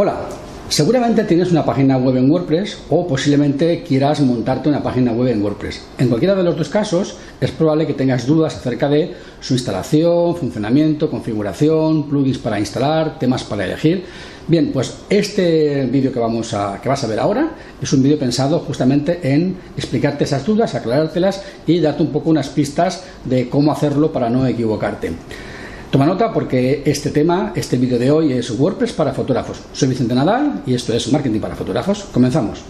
Hola, seguramente tienes una página web en WordPress o posiblemente quieras montarte una página web en WordPress. En cualquiera de los dos casos es probable que tengas dudas acerca de su instalación, funcionamiento, configuración, plugins para instalar, temas para elegir. Bien, pues este vídeo que, vamos a, que vas a ver ahora es un vídeo pensado justamente en explicarte esas dudas, aclarártelas y darte un poco unas pistas de cómo hacerlo para no equivocarte. Toma nota porque este tema, este vídeo de hoy es WordPress para fotógrafos. Soy Vicente Nadal y esto es Marketing para Fotógrafos. Comenzamos.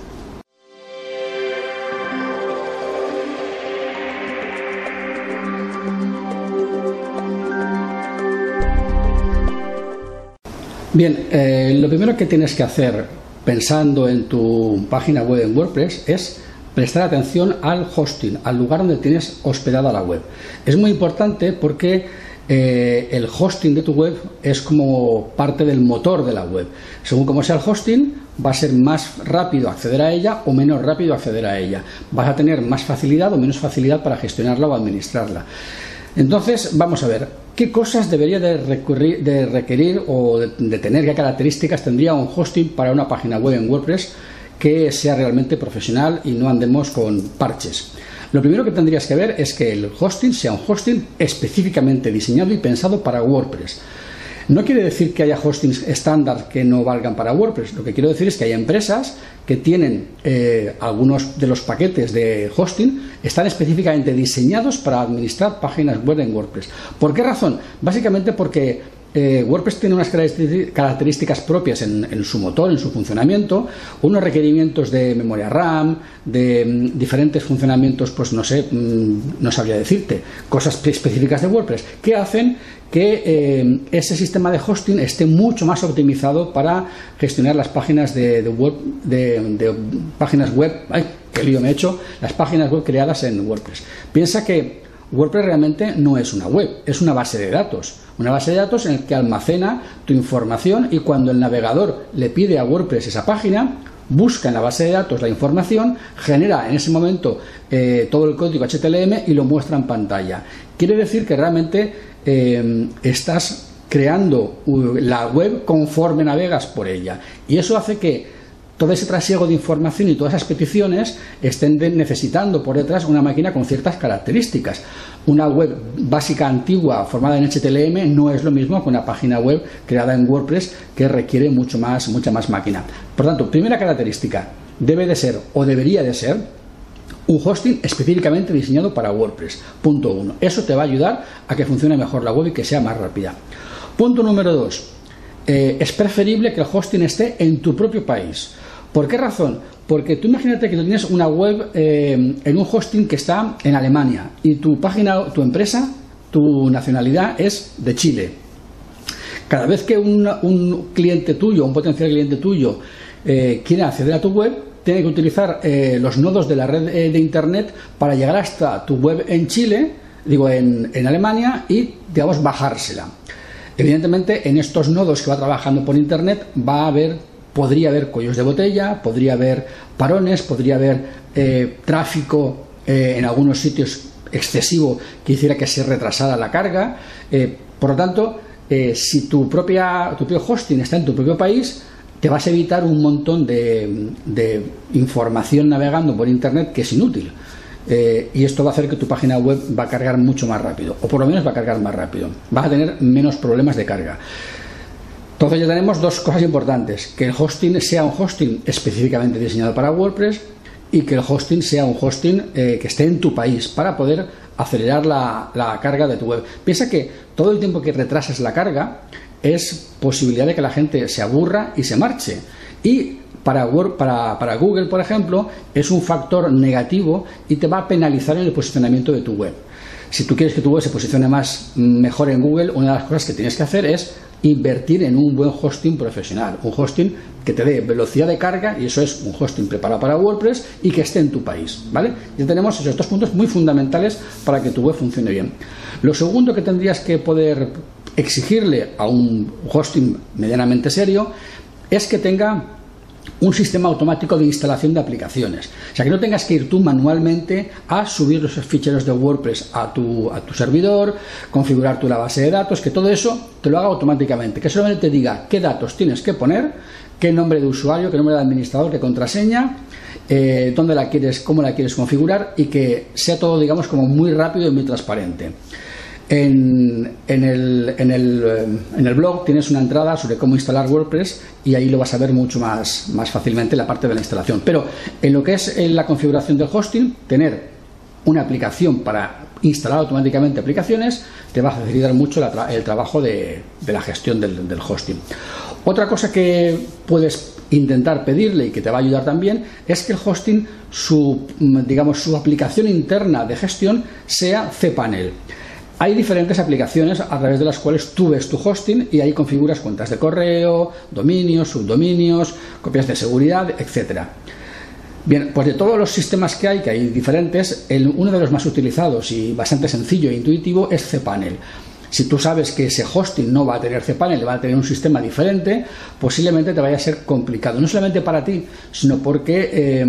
Bien, eh, lo primero que tienes que hacer pensando en tu página web en WordPress es prestar atención al hosting, al lugar donde tienes hospedada la web. Es muy importante porque eh, el hosting de tu web es como parte del motor de la web. Según como sea el hosting, va a ser más rápido acceder a ella o menos rápido acceder a ella. Vas a tener más facilidad o menos facilidad para gestionarla o administrarla. Entonces, vamos a ver, ¿qué cosas debería de, de requerir o de tener, qué características tendría un hosting para una página web en WordPress que sea realmente profesional y no andemos con parches? Lo primero que tendrías que ver es que el hosting sea un hosting específicamente diseñado y pensado para WordPress. No quiere decir que haya hostings estándar que no valgan para WordPress. Lo que quiero decir es que hay empresas que tienen eh, algunos de los paquetes de hosting están específicamente diseñados para administrar páginas web en WordPress. ¿Por qué razón? Básicamente porque eh, WordPress tiene unas características propias en, su motor, en su funcionamiento, unos requerimientos de memoria RAM, de mm, diferentes funcionamientos, pues no sé, mm, no sabría decirte, cosas específicas de WordPress, que hacen que eh, ese sistema de hosting esté mucho más optimizado para gestionar las páginas de, web, de, páginas web, ay, qué lío me he hecho, las páginas web creadas en WordPress. Piensa que WordPress realmente no es una web, es una base de datos. Una base de datos en la que almacena tu información y cuando el navegador le pide a WordPress esa página, busca en la base de datos la información, genera en ese momento eh, todo el código HTML y lo muestra en pantalla. Quiere decir que realmente eh, estás creando la web conforme navegas por ella. Y eso hace que todo ese trasiego de información y todas esas peticiones estén necesitando por detrás una máquina con ciertas características. Una web básica antigua formada en HTML no es lo mismo que una página web creada en WordPress que requiere mucho más, mucha más máquina. Por tanto, primera característica, debe de ser o debería de ser un hosting específicamente diseñado para WordPress. Punto uno. Eso te va a ayudar a que funcione mejor la web y que sea más rápida. Punto número dos. Eh, es preferible que el hosting esté en tu propio país. ¿Por qué razón? Porque tú imagínate que tú tienes una web eh, en un hosting que está en Alemania y tu página, tu empresa, tu nacionalidad es de Chile. Cada vez que un, cliente tuyo, un potencial cliente tuyo, eh, quiere acceder a tu web, tiene que utilizar eh, los nodos de la red de Internet para llegar hasta tu web en Chile, digo en, en Alemania, y digamos bajársela. Evidentemente, en estos nodos que va trabajando por Internet va a haber podría haber cuellos de botella, podría haber parones, podría haber eh, tráfico eh, en algunos sitios excesivo que hiciera que se retrasara la carga. Eh, por lo tanto, si tu, propia, tu propio hosting está en tu propio país, te vas a evitar un montón de, de información navegando por Internet que es inútil. y esto va a hacer que tu página web va a cargar mucho más rápido, o por lo menos va a cargar más rápido. Vas a tener menos problemas de carga. Entonces ya tenemos dos cosas importantes, que el hosting sea un hosting específicamente diseñado para WordPress y que el hosting sea un hosting eh, que esté en tu país para poder acelerar la, carga de tu web. Piensa que todo el tiempo que retrases la carga es posibilidad de que la gente se aburra y se marche. Y para, para, para Google, por ejemplo, es un factor negativo y te va a penalizar en el posicionamiento de tu web. Si tú quieres que tu web se posicione más mejor en Google, una de las cosas que tienes que hacer es invertir en un buen hosting profesional, un hosting que te dé velocidad de carga y eso es un hosting preparado para WordPress y que esté en tu país, ¿vale? Ya tenemos esos dos puntos muy fundamentales para que tu web funcione bien. Lo segundo que tendrías que poder exigirle a un hosting medianamente serio es que tenga un sistema automático de instalación de aplicaciones. O sea, que no tengas que ir tú manualmente a subir los ficheros de WordPress a tu, a tu servidor, configurar tu la base de datos, que todo eso te lo haga automáticamente, que solamente te diga qué datos tienes que poner, qué nombre de usuario, qué nombre de administrador, qué contraseña, eh, dónde la quieres, cómo la quieres configurar y que sea todo, digamos, como muy rápido y muy transparente. En, el, blog tienes una entrada sobre cómo instalar WordPress y ahí lo vas a ver mucho más, fácilmente la parte de la instalación. Pero en lo que es la configuración del hosting, tener una aplicación para instalar automáticamente aplicaciones te va a facilitar mucho el trabajo de, la gestión del, del hosting. Otra cosa que puedes intentar pedirle y que te va a ayudar también es que el hosting, su, digamos, su aplicación interna de gestión sea cPanel. Hay diferentes aplicaciones a través de las cuales tú ves tu hosting y ahí configuras cuentas de correo, dominios, subdominios, copias de seguridad, etcétera. Bien, pues de todos los sistemas que hay, que hay diferentes, uno de los más utilizados y bastante sencillo e intuitivo es cPanel. Si tú sabes que ese hosting no va a tener cPanel, va a tener un sistema diferente, posiblemente te vaya a ser complicado. No solamente para ti, sino porque eh,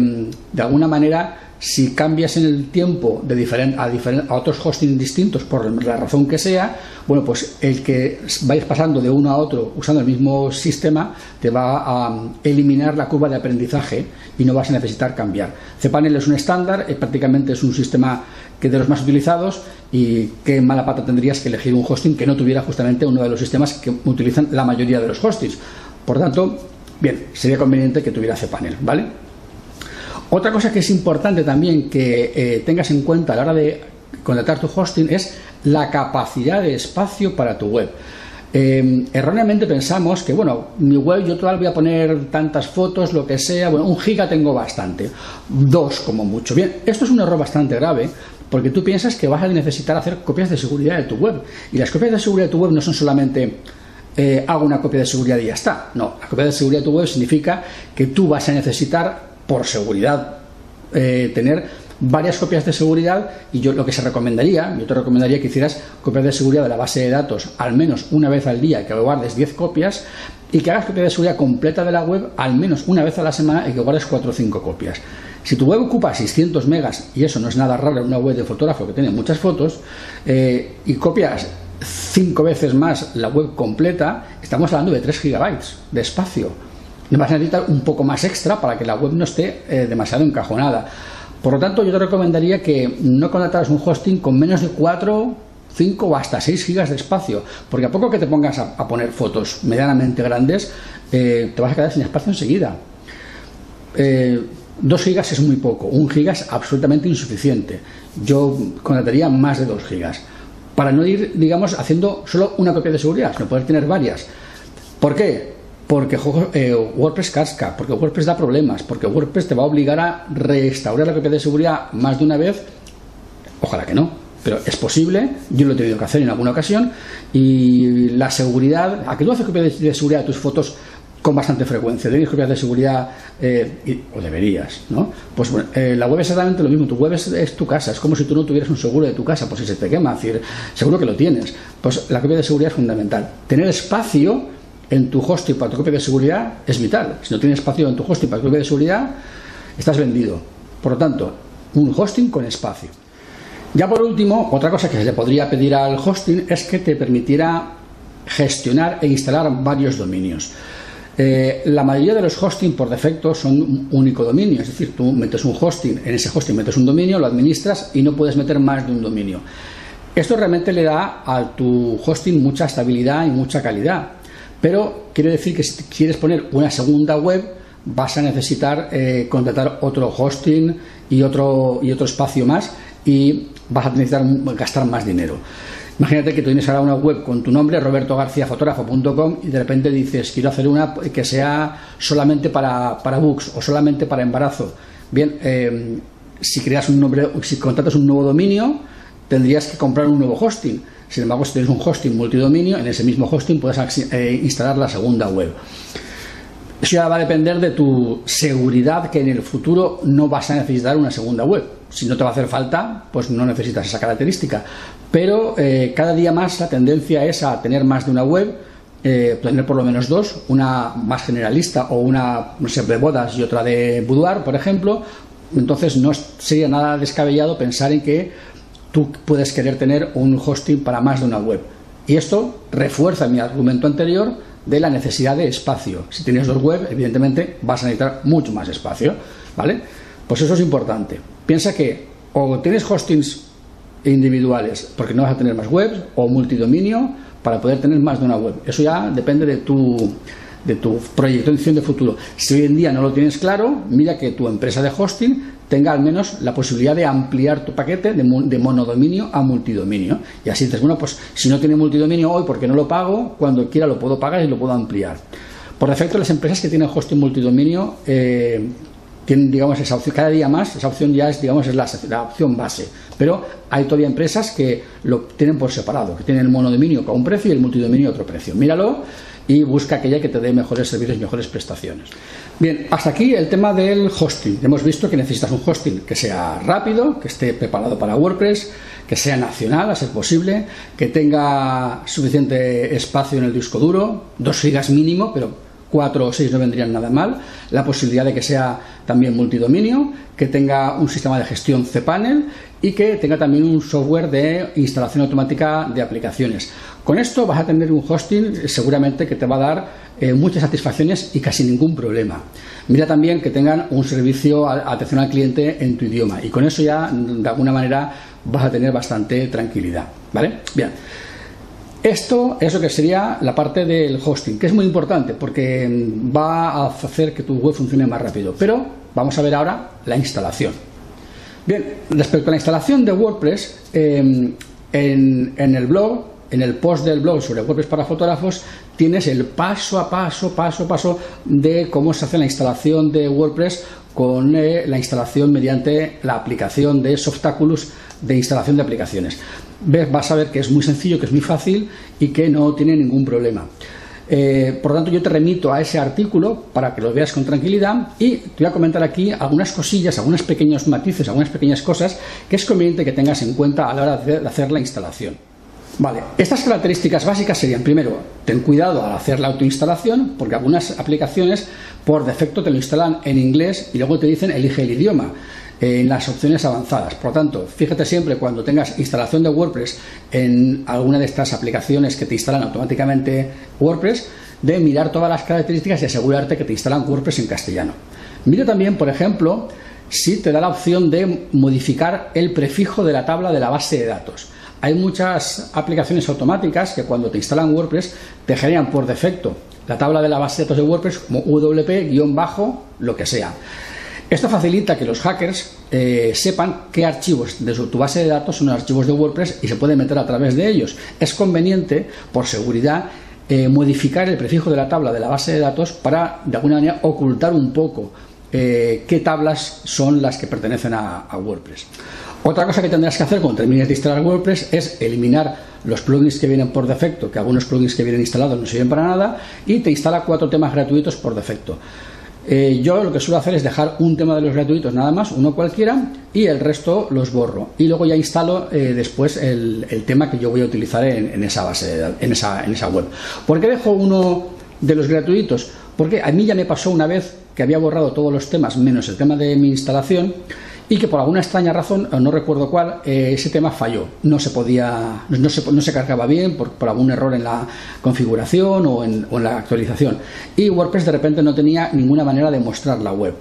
de alguna manera si cambias en el tiempo de a, a otros hosting distintos por la razón que sea, bueno, pues el que vayas pasando de uno a otro usando el mismo sistema te va a eliminar la curva de aprendizaje y no vas a necesitar cambiar. cPanel es un estándar, eh, prácticamente es un sistema que de los más utilizados y qué mala pata tendrías que elegir un hosting que no tuviera justamente uno de los sistemas que utilizan la mayoría de los hostings. Por tanto, bien, sería conveniente que tuviera cPanel, ¿vale? Otra cosa que es importante también que eh, tengas en cuenta a la hora de contratar tu hosting es la capacidad de espacio para tu web. Eh, erróneamente pensamos que, bueno, mi web yo todavía voy a poner tantas fotos, lo que sea, bueno, un giga tengo bastante, dos como mucho. Bien, esto es un error bastante grave porque tú piensas que vas a necesitar hacer copias de seguridad de tu web. Y las copias de seguridad de tu web no son solamente eh, hago una copia de seguridad y ya está. No, la copia de seguridad de tu web significa que tú vas a necesitar por seguridad eh, tener varias copias de seguridad y yo lo que se recomendaría, yo te recomendaría que hicieras copias de seguridad de la base de datos al menos una vez al día, que guardes 10 copias y que hagas copia de seguridad completa de la web al menos una vez a la semana y que guardes 4 o 5 copias. Si tu web ocupa 600 megas, y eso no es nada raro en una web de fotógrafo que tiene muchas fotos, eh, y copias 5 veces más la web completa, estamos hablando de 3 gigabytes de espacio vas a necesitar un poco más extra para que la web no esté eh, demasiado encajonada. Por lo tanto, yo te recomendaría que no contrataras un hosting con menos de 4, 5 o hasta 6 gigas de espacio, porque a poco que te pongas a, poner fotos medianamente grandes, eh, te vas a quedar sin espacio enseguida. 2 eh, gigas es muy poco, 1 giga es absolutamente insuficiente. Yo contrataría más de 2 gigas para no ir, digamos, haciendo solo una copia de seguridad, sino poder tener varias. ¿Por qué? Porque eh, WordPress casca, porque WordPress da problemas, porque WordPress te va a obligar a restaurar la copia de seguridad más de una vez. Ojalá que no, pero es posible, yo lo he tenido que hacer en alguna ocasión, y la seguridad, a que tú haces copia de, seguridad de tus fotos con bastante frecuencia, tienes copias de seguridad, eh, o deberías, ¿no? Pues eh, la web es exactamente lo mismo, tu web es, tu casa, es como si tú no tuvieras un seguro de tu casa, pues si se te quema, decir, seguro que lo tienes, pues la copia de seguridad es fundamental. Tener espacio en tu hosting para tu copia de seguridad es vital. Si no tienes espacio en tu hosting para tu copia de seguridad, estás vendido. Por lo tanto, un hosting con espacio. Ya por último, otra cosa que se le podría pedir al hosting es que te permitiera gestionar e instalar varios dominios. Eh, la mayoría de los hosting por defecto son un único dominio, es decir, tú metes un hosting, en ese hosting metes un dominio, lo administras y no puedes meter más de un dominio. Esto realmente le da a tu hosting mucha estabilidad y mucha calidad, pero quiere decir que si quieres poner una segunda web, vas a necesitar eh, contratar otro hosting y otro, y otro espacio más y vas a necesitar gastar más dinero. Imagínate que tú tienes ahora una web con tu nombre, robertogarciafotógrafo.com, y de repente dices, quiero hacer una que sea solamente para, para books o solamente para embarazo. Bien, eh, si creas un nombre, si contratas un nuevo dominio, tendrías que comprar un nuevo hosting sin embargo, si tienes un hosting multidominio, en ese mismo hosting puedes eh, instalar la segunda web. Eso ya va a depender de tu seguridad que en el futuro no vas a necesitar una segunda web. Si no te va a hacer falta, pues no necesitas esa característica. Pero eh, cada día más la tendencia es a tener más de una web eh, tener por lo menos dos, una más generalista o una no sé, de bodas y otra de boudoir, por ejemplo. Entonces no sería nada descabellado pensar en que tú puedes querer tener un hosting para más de una web. Y esto refuerza mi argumento anterior de la necesidad de espacio. Si tienes dos webs, evidentemente vas a necesitar mucho más espacio, ¿vale? Pues eso es importante. Piensa que o tienes hostings individuales porque no vas a tener más webs o multidominio para poder tener más de una web. Eso ya depende de tu de tu proyección de futuro. Si hoy en día no lo tienes claro, mira que tu empresa de hosting tenga al menos la posibilidad de ampliar tu paquete de, monodominio a multidominio. Y así dices, bueno, pues si no tiene multidominio hoy porque no lo pago, cuando quiera lo puedo pagar y lo puedo ampliar. Por defecto, las empresas que tienen hosting multidominio eh, tienen, digamos, esa opción, cada día más, esa opción ya es, digamos, es la, opción base. Pero hay todavía empresas que lo tienen por separado, que tienen el monodominio a un precio y el multidominio a otro precio. Míralo y busca aquella que te dé mejores servicios y mejores prestaciones. Bien, hasta aquí el tema del hosting. Hemos visto que necesitas un hosting que sea rápido, que esté preparado para WordPress, que sea nacional a ser posible, que tenga suficiente espacio en el disco duro, 2 gigas mínimo, pero 4 o 6 no vendrían nada mal, la posibilidad de que sea también multidominio, que tenga un sistema de gestión cPanel y que tenga también un software de instalación automática de aplicaciones. Con esto vas a tener un hosting seguramente que te va a dar eh, muchas satisfacciones y casi ningún problema. Mira también que tengan un servicio de atención al cliente en tu idioma y con eso ya de alguna manera vas a tener bastante tranquilidad. ¿Vale? Bien. Esto es lo que sería la parte del hosting, que es muy importante porque va a hacer que tu web funcione más rápido. Pero vamos a ver ahora la instalación. Bien, respecto a la instalación de WordPress, em, en, el blog, en el post del blog sobre WordPress para fotógrafos, tienes el paso a paso, paso a paso de cómo se hace la instalación de WordPress con eh, la instalación mediante la aplicación de Softaculous de instalación de aplicaciones. Vas a ver que es muy sencillo, que es muy fácil y que no tiene ningún problema. Eh, por lo tanto, yo te remito a ese artículo para que lo veas con tranquilidad y te voy a comentar aquí algunas cosillas, algunos pequeños matices, algunas pequeñas cosas que es conveniente que tengas en cuenta a la hora de hacer la instalación. Vale, estas características básicas serían, primero, ten cuidado al hacer la autoinstalación, porque algunas aplicaciones por defecto te lo instalan en inglés y luego te dicen elige el idioma en las opciones avanzadas. Por lo tanto, fíjate siempre cuando tengas instalación de WordPress en alguna de estas aplicaciones que te instalan automáticamente WordPress, de mirar todas las características y asegurarte que te instalan WordPress en castellano. Mira también, por ejemplo, si te da la opción de modificar el prefijo de la tabla de la base de datos. Hay muchas aplicaciones automáticas que cuando te instalan WordPress te generan por defecto la tabla de la base de datos de WordPress como WP-bajo, lo que sea. Esto facilita que los hackers eh, sepan qué archivos de tu base de datos son archivos de WordPress y se pueden meter a través de ellos. Es conveniente, por seguridad, eh, modificar el prefijo de la tabla de la base de datos para, de alguna manera, ocultar un poco eh, qué tablas son las que pertenecen a, a, WordPress. Otra cosa que tendrás que hacer cuando termines de instalar WordPress es eliminar los plugins que vienen por defecto, que algunos plugins que vienen instalados no sirven para nada, y te instala cuatro temas gratuitos por defecto. Eh, yo lo que suelo hacer es dejar un tema de los gratuitos nada más, uno cualquiera, y el resto los borro. Y luego ya instalo eh, después el, tema que yo voy a utilizar en, esa base, en esa, en esa web. ¿Por qué dejo uno de los gratuitos? Porque a mí ya me pasó una vez que había borrado todos los temas menos el tema de mi instalación y que por alguna extraña razón, no recuerdo cuál, eh, ese tema falló. No se podía, no se, no se cargaba bien por, algún error en la configuración o en, la actualización. Y WordPress de repente no tenía ninguna manera de mostrar la web.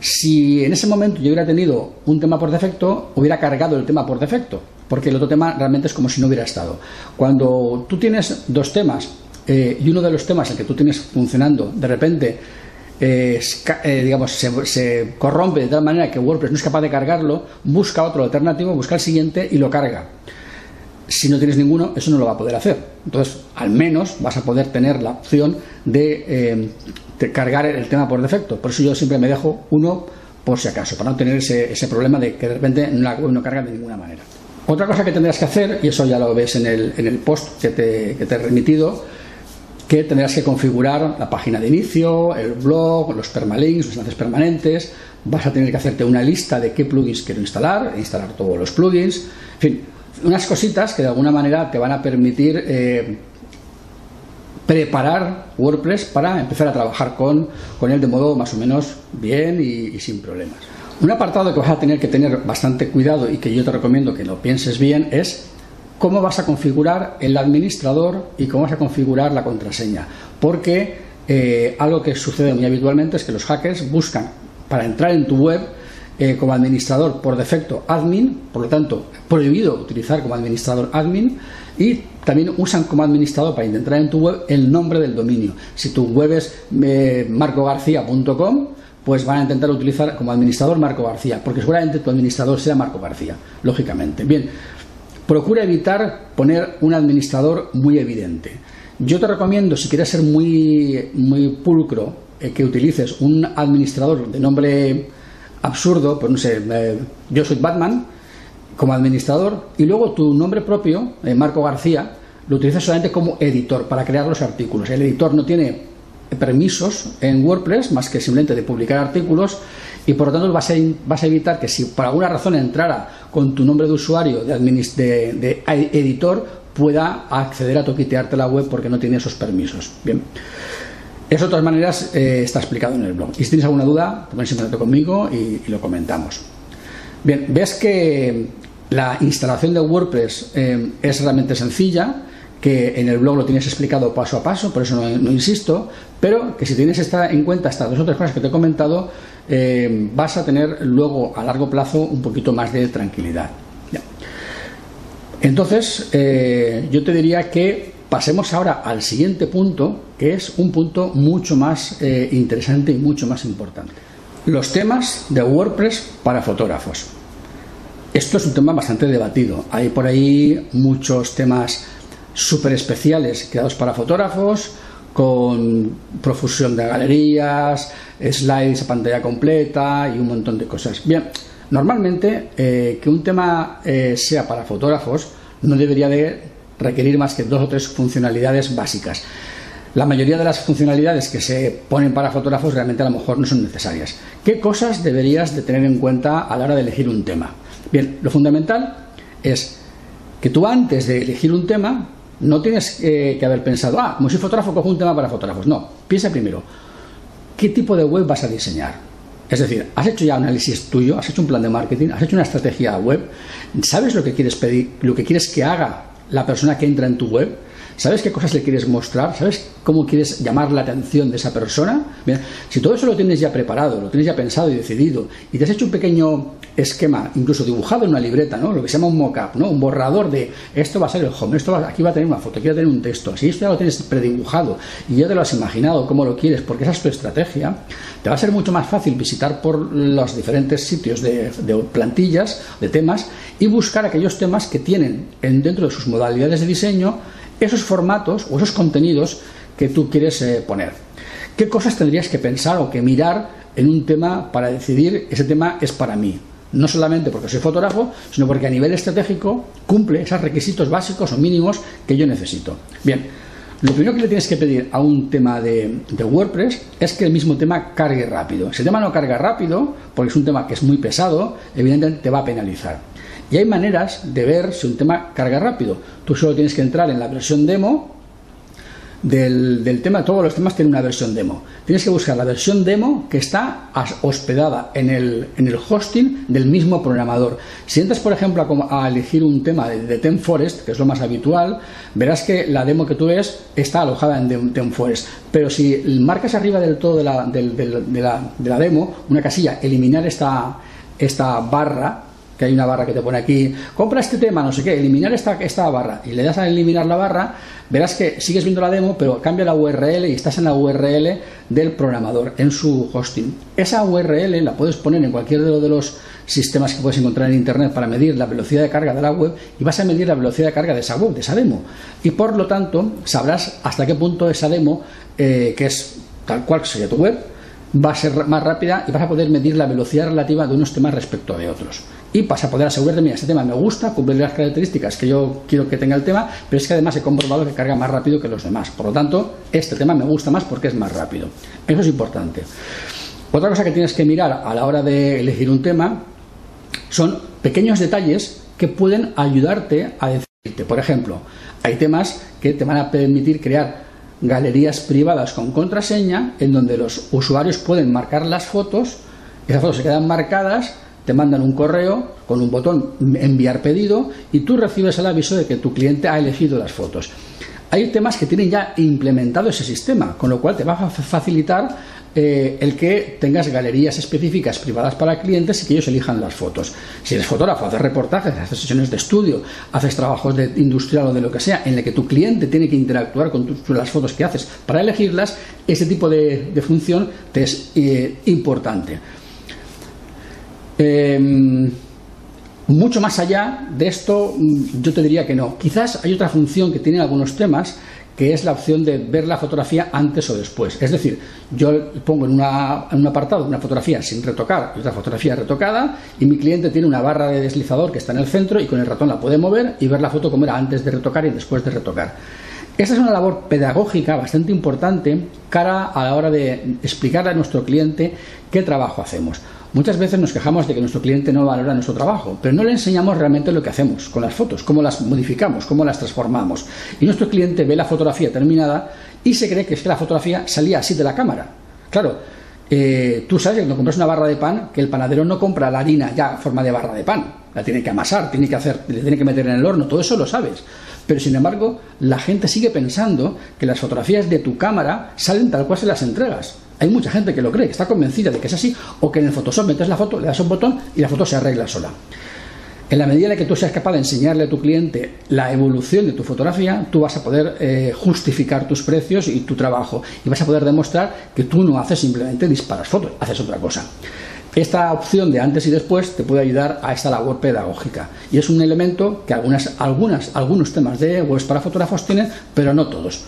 Si en ese momento yo hubiera tenido un tema por defecto, hubiera cargado el tema por defecto, porque el otro tema realmente es como si no hubiera estado. Cuando tú tienes dos temas eh, y uno de los temas, el que tú tienes funcionando, de repente eh, digamos, se, corrompe de tal manera que WordPress no es capaz de cargarlo, busca otro alternativo, busca el siguiente y lo carga. Si no tienes ninguno, eso no lo va a poder hacer. Entonces, al menos vas a poder tener la opción de, eh, cargar el tema por defecto. Por eso yo siempre me dejo uno por si acaso, para no tener ese, problema de que de repente no carga de ninguna manera. Otra cosa que tendrás que hacer, y eso ya lo ves en el, en el post que te he remitido, que tendrás que configurar la página de inicio, el blog, los permalinks, los enlaces permanentes. Vas a tener que hacerte una lista de qué plugins quiero instalar, instalar todos los plugins. En fin, unas cositas que de alguna manera te van a permitir eh, preparar WordPress para empezar a trabajar con, con él de modo más o menos bien y, sin problemas. Un apartado que vas a tener que tener bastante cuidado y que yo te recomiendo que lo pienses bien es cómo vas a configurar el administrador y cómo vas a configurar la contraseña. Porque eh, algo que sucede muy habitualmente es que los hackers buscan para entrar en tu web eh, como administrador por defecto admin, por lo tanto prohibido utilizar como administrador admin y también usan como administrador para intentar en tu web el nombre del dominio. Si tu web es eh, marcogarcía.com, pues van a intentar utilizar como administrador Marco García, porque seguramente tu administrador sea Marco García, lógicamente. Bien, procura evitar poner un administrador muy evidente. Yo te recomiendo, si quieres ser muy, muy pulcro, eh, que utilices un administrador de nombre absurdo, pues no sé, eh, yo soy Batman, como administrador y luego tu nombre propio, eh, Marco García, lo utilizas solamente como editor para crear los artículos. El editor no tiene permisos en WordPress más que simplemente de publicar artículos y por lo tanto vas a, evitar que si por alguna razón entrara con tu nombre de usuario de, de, editor pueda acceder a toquitearte la web porque no tiene esos permisos. Bien. Eso de todas maneras eh, está explicado en el blog. Y si tienes alguna duda, te pones en contacto conmigo y, y lo comentamos. Bien, ves que la instalación de WordPress eh, es realmente sencilla, que en el blog lo tienes explicado paso a paso, por eso no, insisto, pero que si tienes en cuenta estas dos o tres cosas que te he comentado, eh, vas a tener luego a largo plazo un poquito más de tranquilidad. Entonces, eh, yo te diría que pasemos ahora al siguiente punto, que es un punto mucho más interesante y mucho más importante. Los temas de WordPress para fotógrafos. Esto es un tema bastante debatido. Hay por ahí muchos temas súper especiales creados para fotógrafos, con profusión de galerías, slides a pantalla completa y un montón de cosas. Bien, normalmente eh, que un tema eh, sea para fotógrafos no debería de requerir más que dos o tres funcionalidades básicas. La mayoría de las funcionalidades que se ponen para fotógrafos realmente a lo mejor no son necesarias. ¿Qué cosas deberías de tener en cuenta a la hora de elegir un tema? Bien, lo fundamental es que tú antes de elegir un tema no tienes eh, que haber pensado, ah, como soy fotógrafo, cojo un tema para fotógrafos. No, piensa primero, ¿qué tipo de web vas a diseñar? Es decir, has hecho ya análisis tuyo, has hecho un plan de marketing, has hecho una estrategia web, ¿sabes lo que quieres pedir, lo que quieres que haga la persona que entra en tu web? ¿Sabes qué cosas le quieres mostrar? ¿Sabes cómo quieres llamar la atención de esa persona? si todo eso lo tienes ya preparado, lo tienes ya pensado y decidido, y te has hecho un pequeño esquema, incluso dibujado en una libreta, ¿no? Lo que se llama un mock-up, ¿no? Un borrador de esto va a ser el home, esto aquí va a tener una foto, aquí va a tener un texto. Si esto ya lo tienes predibujado y ya te lo has imaginado cómo lo quieres, porque esa es tu estrategia, te va a ser mucho más fácil visitar por los diferentes sitios de, plantillas, de temas, y buscar aquellos temas que tienen dentro de sus modalidades de diseño esos formatos o esos contenidos que tú quieres eh, poner. ¿Qué cosas tendrías que pensar o que mirar en un tema para decidir ese tema es para mí? No solamente porque soy fotógrafo, sino porque a nivel estratégico cumple esos requisitos básicos o mínimos que yo necesito. Bien, lo primero que le tienes que pedir a un tema de, de, WordPress es que el mismo tema cargue rápido. Si el tema no carga rápido, porque es un tema que es muy pesado, evidentemente te va a penalizar. Y hay maneras de ver si un tema carga rápido. Tú solo tienes que entrar en la versión demo del, tema, todos los temas tienen una versión demo. Tienes que buscar la versión demo que está hospedada en el, en el hosting del mismo programador. Si entras, por ejemplo, a, elegir un tema de, de TemForest, que es lo más habitual, verás que la demo que tú ves está alojada en TemForest. Pero si marcas arriba del todo de la, de la, de la demo una casilla, eliminar esta, esta barra, que hay una barra que te pone aquí, compra este tema, no sé qué, eliminar esta, esta barra, y le das a eliminar la barra, verás que sigues viendo la demo, pero cambia la URL y estás en la URL del programador, en su hosting. Esa URL la puedes poner en cualquier de los sistemas que puedes encontrar en Internet para medir la velocidad de carga de la web y vas a medir la velocidad de carga de esa web, de esa demo. Y por lo tanto, sabrás hasta qué punto esa demo, eh, que es tal cual sería tu web, va a ser más rápida y vas a poder medir la velocidad relativa de unos temas respecto de otros. Y vas a poder asegurarte, mira, este tema me gusta, cumple las características que yo quiero que tenga el tema, pero es que además he comprobado que carga más rápido que los demás. Por lo tanto, este tema me gusta más porque es más rápido. Eso es importante. Otra cosa que tienes que mirar a la hora de elegir un tema son pequeños detalles que pueden ayudarte a decirte. Por ejemplo, hay temas que te van a permitir crear galerías privadas con contraseña en donde los usuarios pueden marcar las fotos, esas fotos se quedan marcadas, te mandan un correo con un botón enviar pedido y tú recibes el aviso de que tu cliente ha elegido las fotos. Hay temas que tienen ya implementado ese sistema, con lo cual te va a facilitar eh, el que tengas galerías específicas privadas para clientes y que ellos elijan las fotos. Si eres fotógrafo, haces reportajes, haces sesiones de estudio, haces trabajos de industrial o de lo que sea, en el que tu cliente tiene que interactuar con las fotos que haces para elegirlas, ese tipo de, función te es eh, importante. Em, mucho más allá de esto, yo te diría que no. Quizás hay otra función que tienen algunos temas que es la opción de ver la fotografía antes o después. Es decir, yo pongo en, un apartado una fotografía sin retocar y otra fotografía retocada y mi cliente tiene una barra de deslizador que está en el centro y con el ratón la puede mover y ver la foto como era antes de retocar y después de retocar. Esta es una labor pedagógica bastante importante cara a la hora de explicarle a nuestro cliente qué trabajo hacemos. Muchas veces nos quejamos de que nuestro cliente no valora nuestro trabajo, pero no le enseñamos realmente lo que hacemos con las fotos, cómo las modificamos, cómo las transformamos. Y nuestro cliente ve la fotografía terminada y se cree que es que la fotografía salía así de la cámara. Claro, eh, tú sabes que cuando compras una barra de pan, que el panadero no compra la harina ya en forma de barra de pan, la tiene que amasar, tiene que hacer, le tiene que meter en el horno, todo eso lo sabes. Pero sin embargo, la gente sigue pensando que las fotografías de tu cámara salen tal cual se las entregas. Hay mucha gente que lo cree, que está convencida de que es así, o que en el Photoshop metes la foto, le das un botón y la foto se arregla sola. En la medida en que tú seas capaz de enseñarle a tu cliente la evolución de tu fotografía, tú vas a poder eh, justificar tus precios y tu trabajo y vas a poder demostrar que tú no haces simplemente disparas fotos, haces otra cosa. Esta opción de antes y después te puede ayudar a esta labor pedagógica y es un elemento que algunas, algunas, algunos temas de webs para fotógrafos tienen, pero no todos.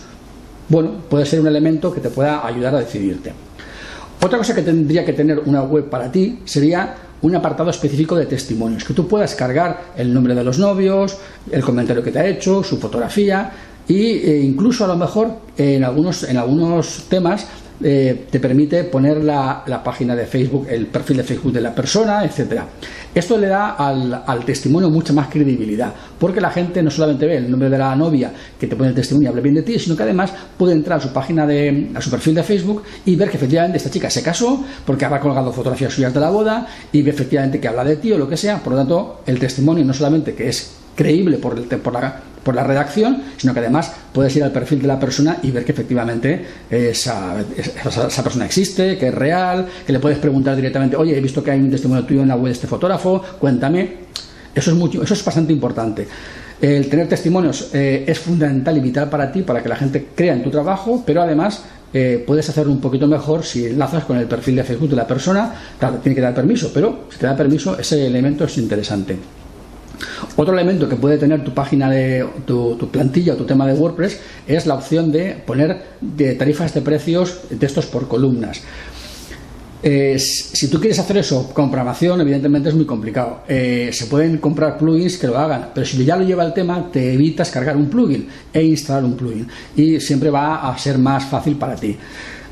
Bueno, puede ser un elemento que te pueda ayudar a decidirte. Otra cosa que tendría que tener una web para ti sería un apartado específico de testimonios, que tú puedas cargar el nombre de los novios, el comentario que te ha hecho, su fotografía e incluso a lo mejor en algunos, en algunos temas eh, te permite poner la, página de Facebook, el perfil de Facebook de la persona, etcétera. Esto le da al, testimonio mucha más credibilidad, porque la gente no solamente ve el nombre de la novia que te pone el testimonio y habla bien de ti, sino que además puede entrar a su página de, a su perfil de Facebook y ver que efectivamente esta chica se casó porque habrá colgado fotografías suyas de la boda y ve efectivamente que habla de ti o lo que sea. Por lo tanto, el testimonio no solamente que es creíble por, el, por la por la redacción, sino que además puedes ir al perfil de la persona y ver que efectivamente esa, esa, persona existe, que es real, que le puedes preguntar directamente, oye, he visto que hay un testimonio tuyo en la web de este fotógrafo, cuéntame. Eso es, mucho, eso es bastante importante. El tener testimonios eh, es fundamental y vital para ti, para que la gente crea en tu trabajo, pero además eh, puedes hacerlo un poquito mejor si enlazas con el perfil de Facebook de la persona. Tiene que dar permiso, pero si te da permiso, ese elemento es interesante. Otro elemento que puede tener tu página de tu, plantilla o tu tema de WordPress es la opción de poner tarifas de precios de estos por columnas. Eh, si tú quieres hacer eso con programación, evidentemente es muy complicado. Eh, se pueden comprar plugins que lo hagan, pero si ya lo lleva el tema, te evitas cargar un plugin e instalar un plugin. Y siempre va a ser más fácil para ti.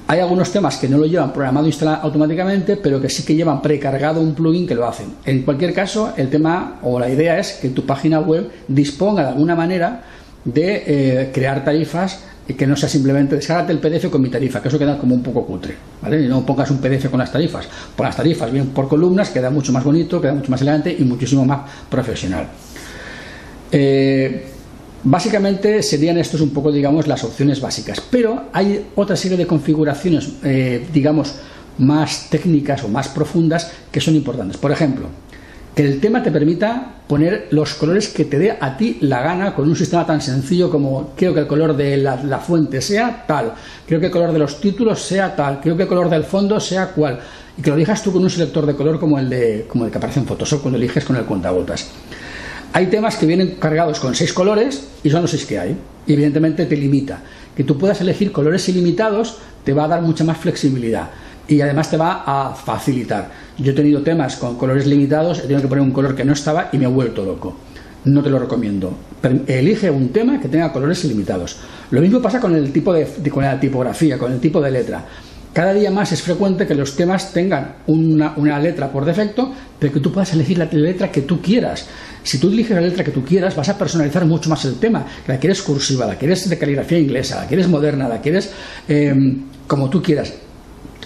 Hay algunos temas que no lo llevan programado e instalado automáticamente, pero que sí que llevan precargado un plugin que lo hacen. En cualquier caso, el tema o la idea es que tu página web disponga de alguna manera de eh, crear tarifas y que no sea simplemente descárgate el PDF con mi tarifa, que eso queda como un poco cutre, ¿vale? Y no pongas un PDF con las tarifas. Pon las tarifas bien por columnas, queda mucho más bonito, queda mucho más elegante y muchísimo más profesional. Eh, Básicamente serían estos un poco, digamos, las opciones básicas, pero hay otra serie de configuraciones, eh, digamos, más técnicas o más profundas que son importantes. Por ejemplo, que el tema te permita poner los colores que te dé a ti la gana con un sistema tan sencillo como creo que el color de la, fuente sea tal, creo que el color de los títulos sea tal, creo que el color del fondo sea cual, y que lo elijas tú con un selector de color como el, de, como el que aparece en Photoshop cuando eliges con el cuentagotas. Hay temas que vienen cargados con seis colores y son los seis que hay. Y evidentemente te limita. Que tú puedas elegir colores ilimitados te va a dar mucha más flexibilidad y además te va a facilitar. Yo he tenido temas con colores limitados, he tenido que poner un color que no estaba y me he vuelto loco. No te lo recomiendo. Elige un tema que tenga colores ilimitados. Lo mismo pasa con el tipo de, con la tipografía, con el tipo de letra. Cada día más es frecuente que los temas tengan una, letra por defecto, pero que tú puedas elegir la letra que tú quieras. Si tú eliges la letra que tú quieras, vas a personalizar mucho más el tema. La quieres cursiva, la quieres de caligrafía inglesa, la quieres moderna, la quieres em, como tú quieras.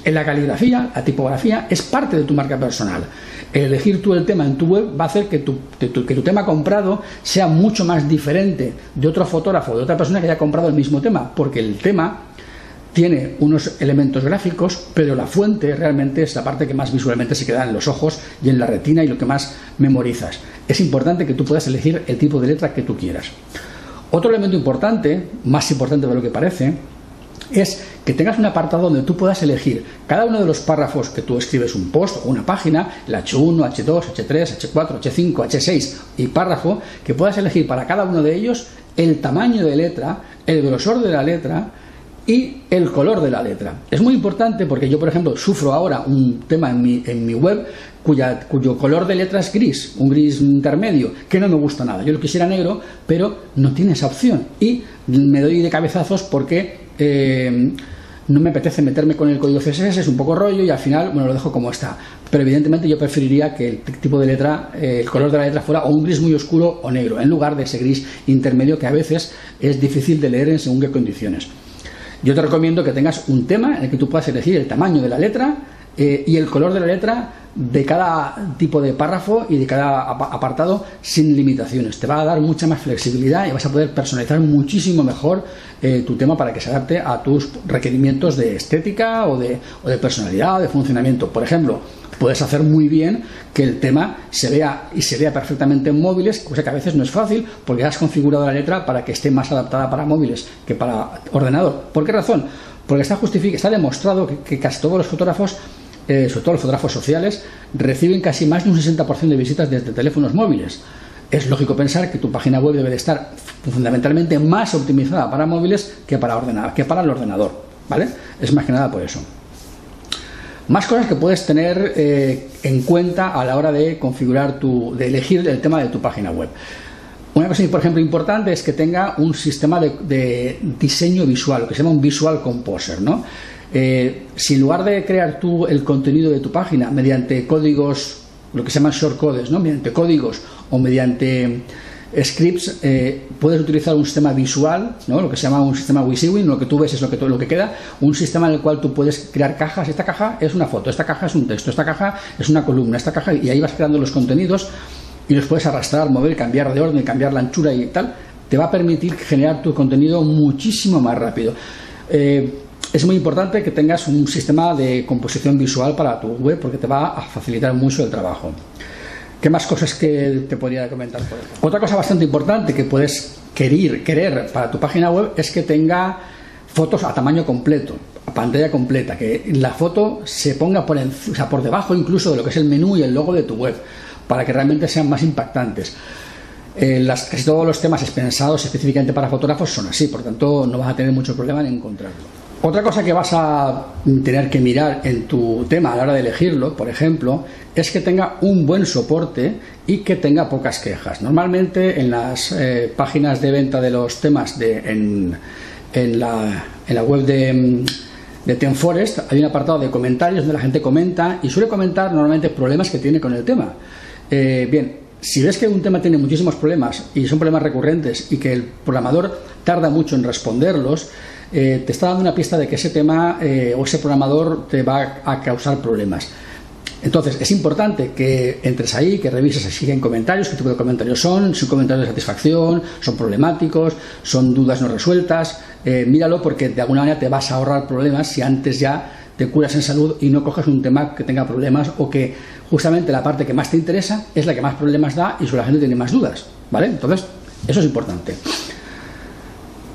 En la caligrafía, la tipografía es parte de tu marca personal. El elegir tú el tema en tu web va a hacer que tu, que tu tema comprado sea mucho más diferente de otro fotógrafo, de otra persona que haya comprado el mismo tema, porque el tema tiene unos elementos gráficos, pero la fuente realmente es la parte que más visualmente se queda en los ojos y en la retina y lo que más memorizas. Es importante que tú puedas elegir el tipo de letra que tú quieras. Otro elemento importante, más importante de lo que parece, es que tengas un apartado donde tú puedas elegir cada uno de los párrafos que tú escribes un post o una página, el H1, H2, H3, H4, H5, H6 y párrafo, que puedas elegir para cada uno de ellos el tamaño de letra, el grosor de la letra, y el color de la letra. Es muy importante porque yo, por ejemplo, sufro ahora un tema en mi, en mi web cuya, cuyo color de letra es gris, un gris intermedio, que no me gusta nada. Yo lo quisiera negro, pero no tiene esa opción. Y me doy de cabezazos porque eh, no me apetece meterme con el código CSS, es un poco rollo y al final, bueno, lo dejo como está. Pero evidentemente yo preferiría que el tipo de letra, eh, el color de la letra fuera o un gris muy oscuro o negro, en lugar de ese gris intermedio que a veces es difícil de leer en según qué condiciones. Yo te recomiendo que tengas un tema en el que tú puedas elegir el tamaño de la letra eh, y el color de la letra de cada tipo de párrafo y de cada apartado sin limitaciones. Te va a dar mucha más flexibilidad y vas a poder personalizar muchísimo mejor eh, tu tema para que se adapte a tus requerimientos de estética o de, o de personalidad o de funcionamiento. Por ejemplo, puedes hacer muy bien que el tema se vea y se vea perfectamente en móviles, cosa que a veces no es fácil porque has configurado la letra para que esté más adaptada para móviles que para ordenador. ¿Por qué razón? Porque está, está demostrado que, casi todos los fotógrafos, eh, sobre todo los fotógrafos sociales, reciben casi más de un 60% de visitas desde teléfonos móviles. Es lógico pensar que tu página web debe de estar fundamentalmente más optimizada para móviles que para, ordenar, que para el ordenador. ¿vale? Es más que nada por eso. Más cosas que puedes tener eh, en cuenta a la hora de configurar tu, de elegir el tema de tu página web. Una cosa, por ejemplo, importante es que tenga un sistema de, diseño visual, lo que se llama un Visual Composer, ¿no? Eh, si en lugar de crear tú el contenido de tu página mediante códigos, lo que se llaman shortcodes, ¿no? Mediante códigos o mediante scripts eh, puedes utilizar un sistema visual, ¿no? lo que se llama un sistema WYSIWYG, lo que tú ves es lo que, lo que queda, un sistema en el cual tú puedes crear cajas, esta caja es una foto, esta caja es un texto, esta caja es una columna, esta caja, y ahí vas creando los contenidos y los puedes arrastrar, mover, cambiar de orden, cambiar la anchura y tal, te va a permitir generar tu contenido muchísimo más rápido. Eh, es muy importante que tengas un sistema de composición visual para tu web porque te va a facilitar mucho el trabajo. ¿Qué más cosas que te podría comentar? Por Otra cosa bastante importante que puedes querer, querer para tu página web es que tenga fotos a tamaño completo, a pantalla completa, que la foto se ponga por, por debajo incluso de lo que es el menú y el logo de tu web, para que realmente sean más impactantes. Eh, las, todos los temas pensados específicamente para fotógrafos son así, por tanto no vas a tener mucho problema en encontrarlo. Otra cosa que vas a tener que mirar en tu tema a la hora de elegirlo, por ejemplo, es que tenga un buen soporte y que tenga pocas quejas. Normalmente en las eh, páginas de venta de los temas de, en, la, web de, de TenForest hay un apartado de comentarios donde la gente comenta y suele comentar normalmente problemas que tiene con el tema. Eh, bien, si ves que un tema tiene muchísimos problemas y son problemas recurrentes y que el programador tarda mucho en responderlos, eh, te está dando una pista de que ese tema eh, o ese programador te va a causar problemas. Entonces, es importante que entres ahí, que revises si siguen comentarios, qué tipo de comentarios son, son comentarios de satisfacción, son problemáticos, son dudas no resueltas. Eh, míralo porque de alguna manera te vas a ahorrar problemas si antes ya te curas en salud y no coges un tema que tenga problemas o que justamente la parte que más te interesa es la que más problemas da y sobre la gente tiene más dudas. ¿Vale? Entonces, eso es importante.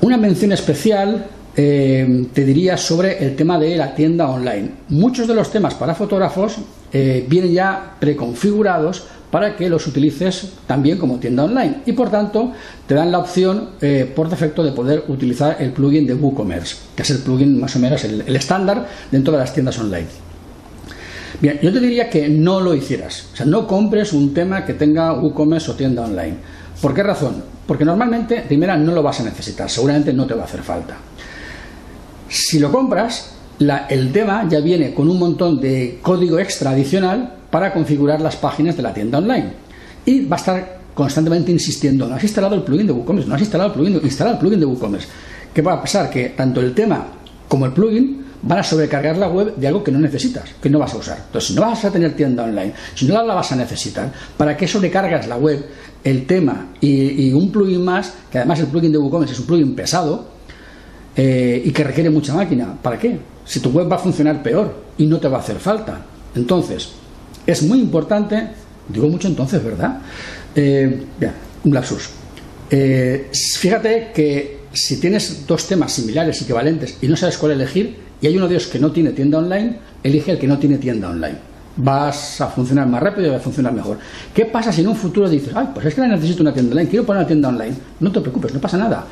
Una mención especial eh, te diría sobre el tema de la tienda online. Muchos de los temas para fotógrafos eh, vienen ya preconfigurados para que los utilices también como tienda online y por tanto te dan la opción eh, por defecto de poder utilizar el plugin de WooCommerce, que es el plugin más o menos el, estándar dentro de las tiendas online. Bien, yo te diría que no lo hicieras, o sea, no compres un tema que tenga WooCommerce o tienda online. ¿Por qué razón? Porque normalmente, primera, no lo vas a necesitar, seguramente no te va a hacer falta. Si lo compras, el tema ya viene con un montón de código extra adicional para configurar las páginas de la tienda online. Y va a estar constantemente insistiendo, no has instalado el plugin de WooCommerce, no has instalado el plugin, instala el plugin de WooCommerce. ¿Qué va a pasar? Que tanto el tema como el plugin van a sobrecargar la web de algo que no necesitas, que no vas a usar. Entonces, si no vas a tener tienda online, si no la vas a necesitar, ¿para qué sobrecargas la web, el tema y, un plugin más, que además el plugin de WooCommerce es un plugin pesado eh, y que requiere mucha máquina? ¿Para qué? Si tu web va a funcionar peor y no te va a hacer falta. Entonces, es muy importante, digo mucho entonces, ¿verdad? Eh, un lapsus. Eh, fíjate que si tienes dos temas similares, equivalentes, y no sabes cuál elegir, y hay uno de ellos que no tiene tienda online, elige el que no tiene tienda online. Vas a funcionar más rápido y va a funcionar mejor. ¿Qué pasa si en un futuro dices, ay, pues es que necesito una tienda online, quiero poner una tienda online? No te preocupes, no pasa nada.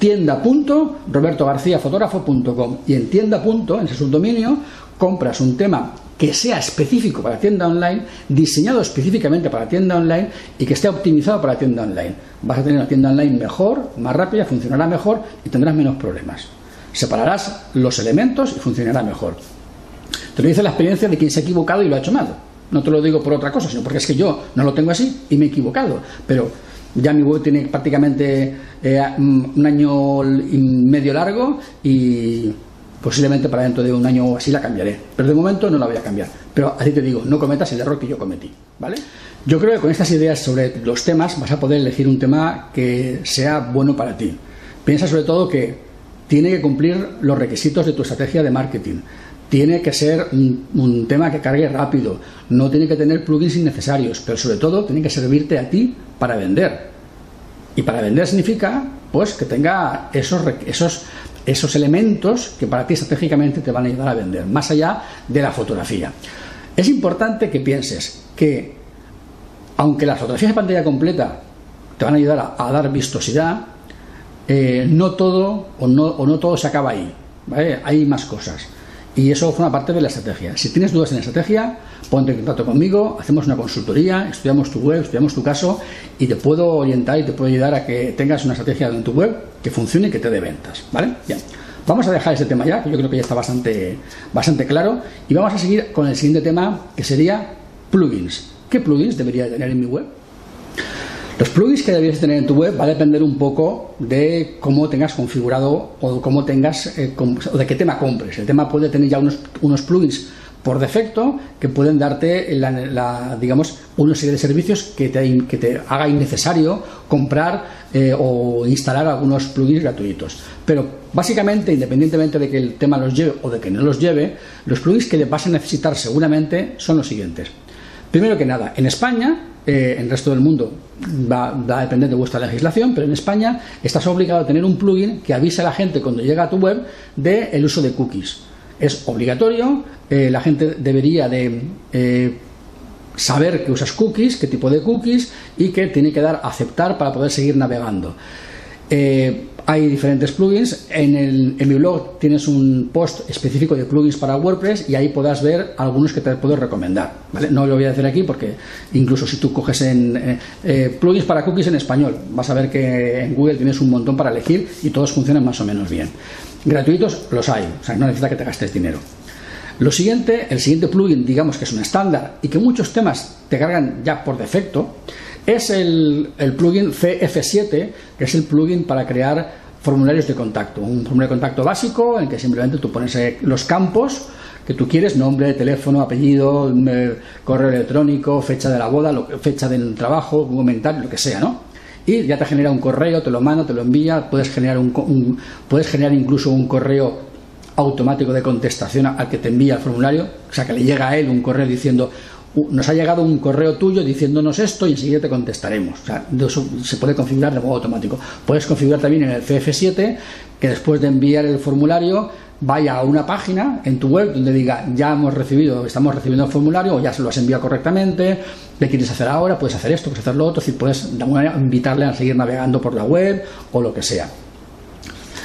Tienda.robertogarciafotógrafo.com y en tienda. en ese subdominio, compras un tema que sea específico para tienda online, diseñado específicamente para tienda online y que esté optimizado para tienda online. Vas a tener una tienda online mejor, más rápida, funcionará mejor y tendrás menos problemas. Separarás los elementos y funcionará mejor. Te lo dice la experiencia de quien se ha equivocado y lo ha hecho mal. No te lo digo por otra cosa, sino porque es que yo no lo tengo así y me he equivocado. Pero ya mi web tiene prácticamente eh, un año y medio largo y Posiblemente para dentro de un año o así la cambiaré, pero de momento no la voy a cambiar. Pero así te digo, no cometas el error que yo cometí, ¿vale? Yo creo que con estas ideas sobre los temas vas a poder elegir un tema que sea bueno para ti. Piensa sobre todo que tiene que cumplir los requisitos de tu estrategia de marketing. Tiene que ser un, tema que cargue rápido, no tiene que tener plugins innecesarios, pero sobre todo tiene que servirte a ti para vender. Y para vender significa pues que tenga esos, esos esos elementos que para ti estratégicamente te van a ayudar a vender, más allá de la fotografía. Es importante que pienses que, aunque las fotografías de pantalla completa te van a ayudar a, dar vistosidad, eh, no todo o no, o no todo se acaba ahí. Hay más cosas. Y eso forma parte de la estrategia. Si tienes dudas en la estrategia, ponte en contacto conmigo, hacemos una consultoría, estudiamos tu web, estudiamos tu caso y te puedo orientar y te puedo ayudar a que tengas una estrategia en tu web que funcione y que te dé ventas. ¿Vale? Bien. Vamos a dejar ese tema ya, que yo creo que ya está bastante, bastante claro, y vamos a seguir con el siguiente tema, que sería plugins. ¿Qué plugins debería tener en mi web? Los plugins que deberías tener en tu web va a depender un poco de cómo tengas configurado o cómo tengas eh, o de qué tema compres. El tema puede tener ya unos, unos plugins por defecto que pueden darte digamos una serie de servicios que te, que te haga innecesario comprar eh, o instalar algunos plugins gratuitos. Pero básicamente, independientemente de que el tema los lleve o de que no los lleve, los plugins que vas a necesitar seguramente son los siguientes. Primero que nada, en España eh, en el resto del mundo va, a depender de vuestra legislación, pero en España estás obligado a tener un plugin que avise a la gente cuando llega a tu web del el uso de cookies. Es obligatorio, eh, la gente debería de eh, saber que usas cookies, qué tipo de cookies y que tiene que dar a aceptar para poder seguir navegando. Hay diferentes plugins. En, el, en mi blog tienes un post específico de plugins para WordPress y ahí podrás ver algunos que te puedo recomendar. No lo voy a hacer aquí porque incluso si tú coges en eh, eh, plugins para cookies en español, vas a ver que en Google tienes un montón para elegir y todos funcionan más o menos bien. Gratuitos los hay, o sea, no necesita que te gastes dinero. Lo siguiente, el siguiente plugin, digamos que es un estándar y que muchos temas te cargan ya por defecto, es el plugin CF7, que es el plugin para crear formularios de contacto. Un formulario de contacto básico en que simplemente tú pones eh, los campos que tú quieres, nombre, teléfono, apellido, correo electrónico, fecha de la boda, fecha del trabajo, un comentario, lo que sea, ¿no? Y ya te genera un correo, te lo manda, te lo envía, puedes generar, un, puedes generar incluso un correo automático de contestación al que te envía el formulario, o sea que le llega a él un correo diciendo nos ha llegado un correo tuyo diciéndonos esto y enseguida te contestaremos. O sea, se puede configurar de modo automático. Puedes configurar también en el CF7 que después de enviar el formulario vaya a una página en tu web donde diga ya hemos recibido, estamos recibiendo el formulario o ya se lo has enviado correctamente, le quieres hacer ahora, puedes hacer esto, puedes hacer lo otro, decir, puedes de alguna manera invitarle a seguir navegando por la web o lo que sea.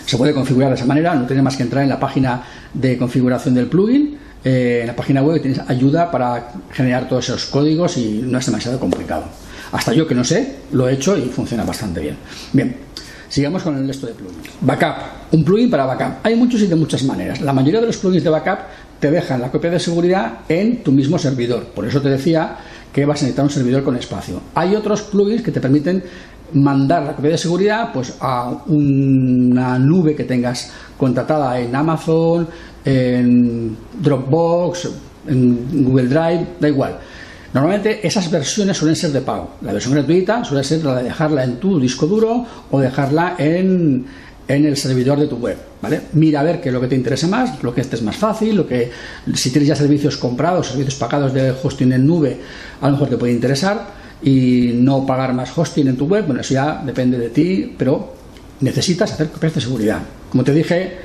Se puede configurar de esa manera, no tiene más que entrar en la página de configuración del plugin eh, en la página web tienes ayuda para generar todos esos códigos y no es demasiado complicado. Hasta yo que no sé, lo he hecho y funciona bastante bien. Bien, Sigamos con el resto de plugins. Backup, un plugin para backup. Hay muchos y de muchas maneras. La mayoría de los plugins de backup te dejan la copia de seguridad en tu mismo servidor. Por eso te decía que vas a necesitar un servidor con espacio. Hay otros plugins que te permiten mandar la copia de seguridad pues a una nube que tengas contratada en Amazon, en Dropbox, en Google Drive, da igual. Normalmente esas versiones suelen ser de pago. La versión gratuita suele ser la de dejarla en tu disco duro o dejarla en, en el servidor de tu web, ¿vale? Mira a ver qué es lo que te interesa más, lo que esté es más fácil, lo que si tienes ya servicios comprados, servicios pagados de hosting en nube, a lo mejor te puede interesar y no pagar más hosting en tu web, bueno, eso ya depende de ti, pero necesitas hacer copias de seguridad. Como te dije,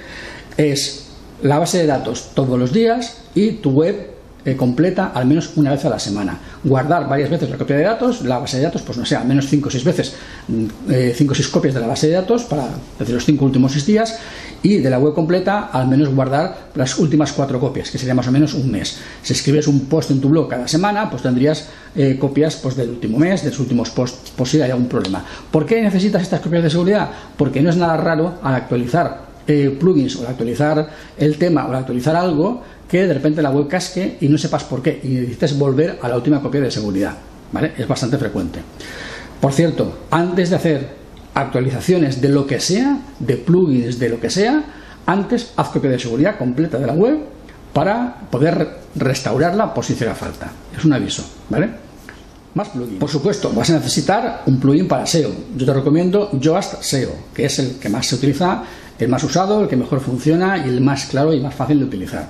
es la base de datos todos los días y tu web eh, completa al menos una vez a la semana. Guardar varias veces la copia de datos, la base de datos, pues no sé, al menos 5 o 6 veces, 5 mm, eh, o 6 copias de la base de datos para decir los 5 últimos 6 días y de la web completa al menos guardar las últimas 4 copias, que sería más o menos un mes. Si escribes un post en tu blog cada semana, pues tendrías eh, copias pues, del último mes, de los últimos posts, por si hay algún problema. ¿Por qué necesitas estas copias de seguridad? Porque no es nada raro al actualizar plugins o al actualizar el tema o al actualizar algo que de repente la web casque y no sepas por qué y necesites volver a la última copia de seguridad. ¿vale? Es bastante frecuente. Por cierto, antes de hacer actualizaciones de lo que sea, de plugins, de lo que sea, antes haz copia de seguridad completa de la web para poder restaurarla por si hiciera falta. Es un aviso, ¿vale? Más plugins. Por supuesto, vas a necesitar un plugin para SEO. Yo te recomiendo Yoast SEO, que es el que más se utiliza, el más usado, el que mejor funciona y el más claro y más fácil de utilizar.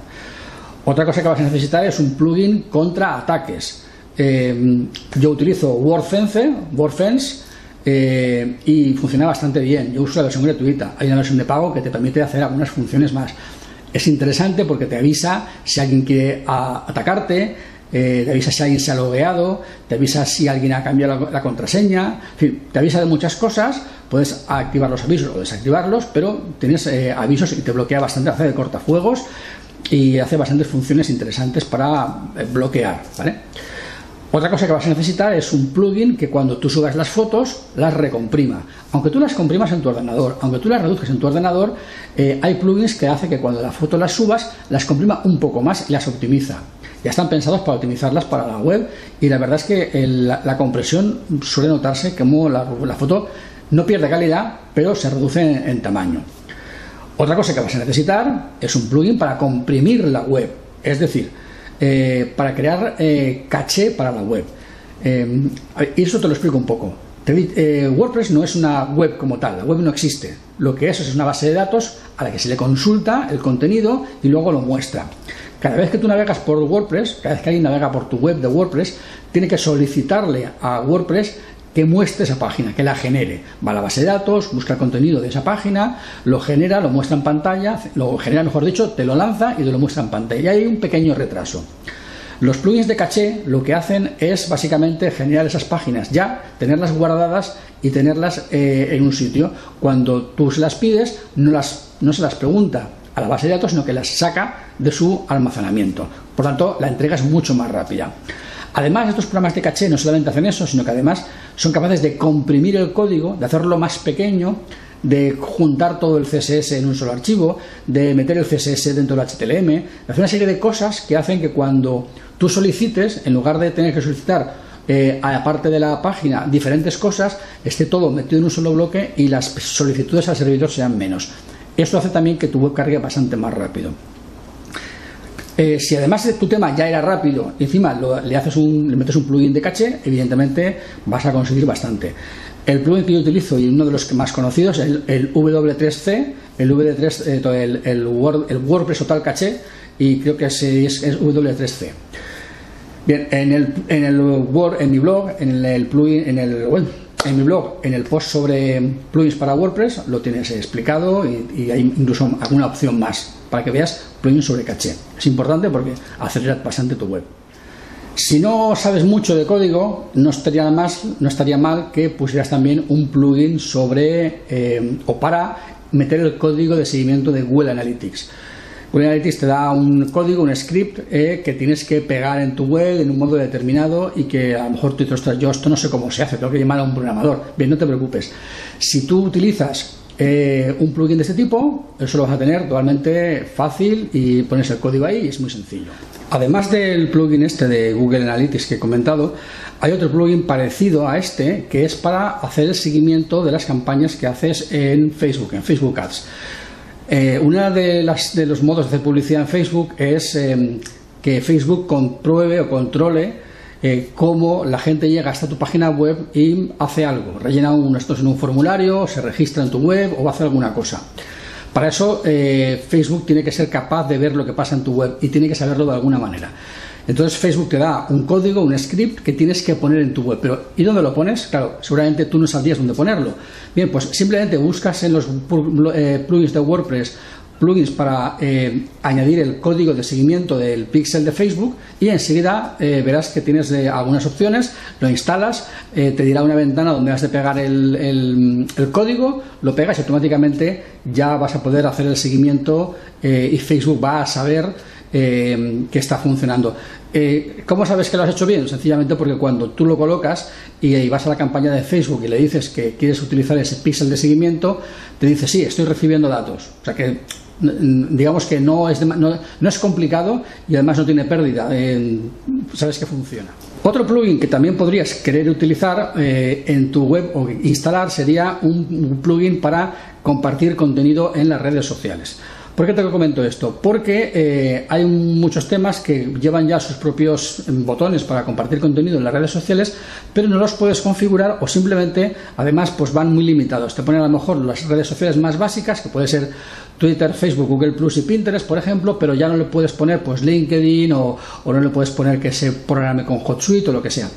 Otra cosa que vas a necesitar es un plugin contra ataques. Eh, yo utilizo WordFence, WordFence eh, y funciona bastante bien. Yo uso la versión gratuita. Hay una versión de pago que te permite hacer algunas funciones más. Es interesante porque te avisa si alguien quiere atacarte, eh, te avisa si alguien se ha logueado, te avisa si alguien ha cambiado la, contraseña, en fin, te avisa de muchas cosas, puedes activar los avisos o desactivarlos, pero tienes avisos y te bloquea bastante hacer de cortafuegos y hace bastantes funciones interesantes para eh, bloquear. ¿vale? Otra cosa que vas a necesitar es un plugin que cuando tú subas las fotos las recomprima. Aunque tú las comprimas en tu ordenador, aunque tú las reduzcas en tu ordenador, eh, hay plugins que hace que cuando la foto las subas las comprima un poco más y las optimiza. Ya están pensados para optimizarlas para la web y la verdad es que la, compresión suele notarse como la, foto no pierde calidad, pero se reduce en tamaño. Otra cosa que vas a necesitar es un plugin para comprimir la web, es decir, eh, para crear eh, caché para la web. Eh, y eso te lo explico un poco. WordPress no es una web como tal, la web no existe. Lo que es es una base de datos a la que se le consulta el contenido y luego lo muestra. Cada vez que tú navegas por WordPress, cada vez que alguien navega por tu web de WordPress, tiene que solicitarle a WordPress que muestre esa página, que la genere. Va a la base de datos, busca el contenido de esa página, lo genera, lo muestra en pantalla, lo genera, mejor dicho, te lo lanza y te lo muestra en pantalla. Y hay un pequeño retraso. Los plugins de caché lo que hacen es básicamente generar esas páginas ya, tenerlas guardadas y tenerlas eh, en un sitio. Cuando tú se las pides, no, las, no se las pregunta a la base de datos, sino que las saca de su almacenamiento. Por tanto, la entrega es mucho más rápida. Además, estos programas de caché no solamente hacen eso, sino que además son capaces de comprimir el código, de hacerlo más pequeño, de juntar todo el CSS en un solo archivo, de meter el CSS dentro del HTML, de hacer una serie de cosas que hacen que cuando tú solicites, en lugar de tener que solicitar eh, aparte de la página diferentes cosas, esté todo metido en un solo bloque y las solicitudes al servidor sean menos. Esto hace también que tu web cargue bastante más rápido. Eh, si además tu tema ya era rápido y encima le, haces un, le metes un plugin de caché, evidentemente vas a conseguir bastante. El plugin que yo utilizo y uno de los más conocidos es el, W3C, el, W3, eh, el, WordPress Total Caché y creo que es, es, W3C. Bien, en el, en el Word, en mi blog, en el, plugin, en el en mi blog, en el post sobre plugins para WordPress, lo tienes explicado y, hay incluso alguna opción más para que veas plugins sobre caché. Es importante porque acelera bastante tu web. Si no sabes mucho de código, no estaría, más, no estaría mal que pusieras también un plugin sobre eh, o para meter el código de seguimiento de Google Analytics. Google Analytics te da un código, un script eh, que tienes que pegar en tu web en un modo determinado y que a lo mejor tú dices, yo esto no sé cómo se hace, tengo que llamar a un programador. Bien, no te preocupes. Si tú utilizas eh, un plugin de este tipo, eso lo vas a tener totalmente fácil y pones el código ahí y es muy sencillo. Además del plugin este de Google Analytics que he comentado, hay otro plugin parecido a este que es para hacer el seguimiento de las campañas que haces en Facebook, en Facebook Ads. Eh, una de, las, de los modos de hacer publicidad en Facebook es eh, que Facebook compruebe o controle eh, cómo la gente llega hasta tu página web y hace algo, rellena un, esto en un formulario, se registra en tu web o hace alguna cosa. Para eso eh, Facebook tiene que ser capaz de ver lo que pasa en tu web y tiene que saberlo de alguna manera. Entonces Facebook te da un código, un script que tienes que poner en tu web. Pero ¿y dónde lo pones? Claro, seguramente tú no sabrías dónde ponerlo. Bien, pues simplemente buscas en los eh, plugins de WordPress plugins para eh, añadir el código de seguimiento del pixel de Facebook y enseguida eh, verás que tienes algunas opciones, lo instalas, te dirá una ventana donde has de pegar el, código, lo pegas y automáticamente ya vas a poder hacer el seguimiento y Facebook va a saber que está funcionando. ¿Cómo sabes que lo has hecho bien? Sencillamente porque cuando tú lo colocas y, vas a la campaña de Facebook y le dices que quieres utilizar ese pixel de seguimiento, te dice sí, estoy recibiendo datos. O sea que digamos que no es, no, es complicado y además no tiene pérdida. sabes que funciona. Otro plugin que también podrías querer utilizar eh, en tu web o instalar sería un plugin para compartir contenido en las redes sociales. ¿Por qué te comento esto? Porque eh, hay muchos temas que llevan ya sus propios em, botones para compartir contenido en las redes sociales, pero no los puedes configurar o simplemente, además, pues van muy limitados. Te ponen a lo mejor las redes sociales más básicas, que puede ser Twitter, Facebook, Google Plus y Pinterest, por ejemplo, pero ya no le puedes poner pues LinkedIn o, no le puedes poner que se programe con HotSuite o lo que sea.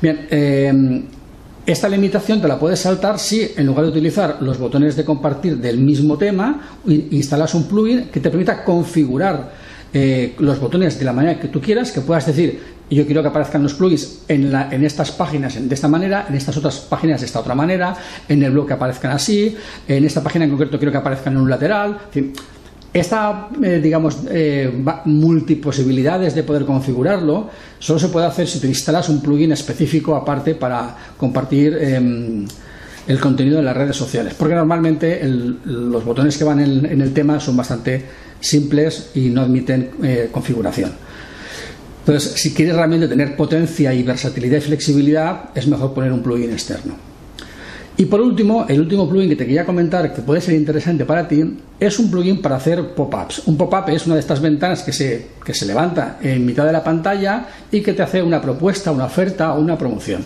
Bien, eh, esta limitación te la puedes saltar si en lugar de utilizar los botones de compartir del mismo tema, instalas un plugin que te permita configurar eh, los botones de la manera que tú quieras, que puedas decir, yo quiero que aparezcan los plugins en, estas páginas de esta manera, en estas otras páginas de esta otra manera, en el blog que aparezcan así, en esta página en concreto quiero que aparezcan en un lateral. Esta, eh, digamos, eh, multiposibilidades de poder configurarlo solo se puede hacer si te instalas un plugin específico aparte para compartir em, el contenido en las redes sociales. Porque normalmente los botones que van en, el tema son bastante simples y no admiten eh, configuración. Entonces, si quieres realmente tener potencia y versatilidad y flexibilidad, es mejor poner un plugin externo. Y por último, el último plugin que te quería comentar que puede ser interesante para ti es un plugin para hacer pop-ups. Un pop-up es una de estas ventanas que se, que se levanta en mitad de la pantalla y que te hace una propuesta, una oferta o una promoción.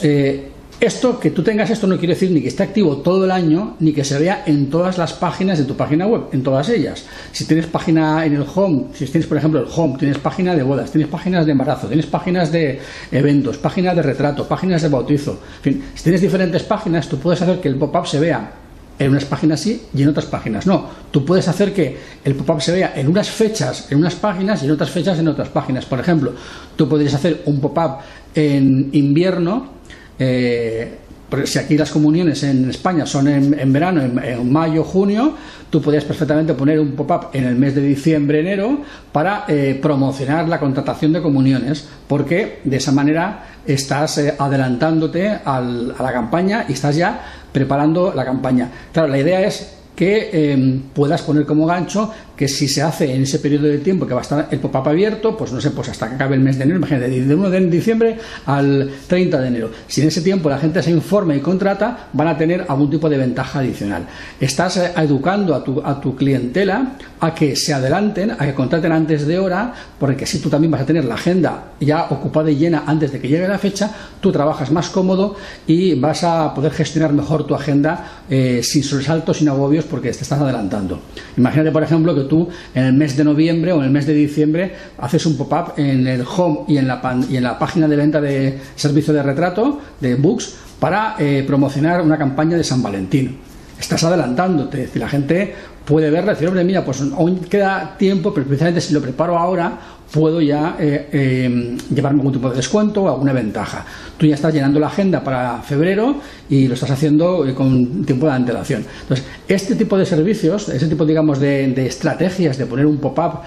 Eh, esto, que tú tengas esto no quiere decir ni que esté activo todo el año, ni que se vea en todas las páginas de tu página web, en todas ellas. Si tienes página en el home, si tienes por ejemplo el home, tienes página de bodas, tienes páginas de embarazo, tienes páginas de eventos, páginas de retrato, páginas de bautizo, en fin, si tienes diferentes páginas, tú puedes hacer que el pop-up se vea en unas páginas sí y en otras páginas no. Tú puedes hacer que el pop-up se vea en unas fechas en unas páginas y en otras fechas en otras páginas. Por ejemplo, tú podrías hacer un pop-up en invierno eh, si aquí las comuniones en España son en, verano, en, mayo, junio, tú podrías perfectamente poner un pop-up en el mes de diciembre, enero, para eh, promocionar la contratación de comuniones, porque de esa manera estás eh, adelantándote a la campaña y estás ya preparando la campaña. Claro, la idea es que puedas poner como gancho que si se hace en ese periodo de tiempo que va a estar el pop-up abierto, pues no sé, pues hasta que acabe el mes de enero, imagínate, de 1 de diciembre al 30 de enero. Si en ese tiempo la gente se informa y contrata, van a tener algún tipo de ventaja adicional. Estás eh, educando a tu, a tu clientela a que se adelanten, a que contraten antes de hora, porque si tú también vas a tener la agenda ya ocupada y llena antes de que llegue la fecha, tú trabajas más cómodo y vas a poder gestionar mejor tu agenda eh, sin sobresaltos, sin agobios, porque te estás adelantando. Imagínate, por ejemplo, que tú en el mes de noviembre o en el mes de diciembre haces un pop-up en el home y en la, y en la página de venta de servicio de retrato, de books, para eh, promocionar una campaña de San Valentín. Estás adelantándote, la gente puede verla y decir, hombre, mira, pues aún queda tiempo, pero precisamente si lo preparo ahora, puedo ya eh, eh, llevarme algún tipo de descuento o alguna ventaja. Tú ya estás llenando la agenda para febrero y lo estás haciendo eh, con tiempo de antelación. Entonces, este tipo de servicios, ese tipo, digamos, de, estrategias de poner un pop-up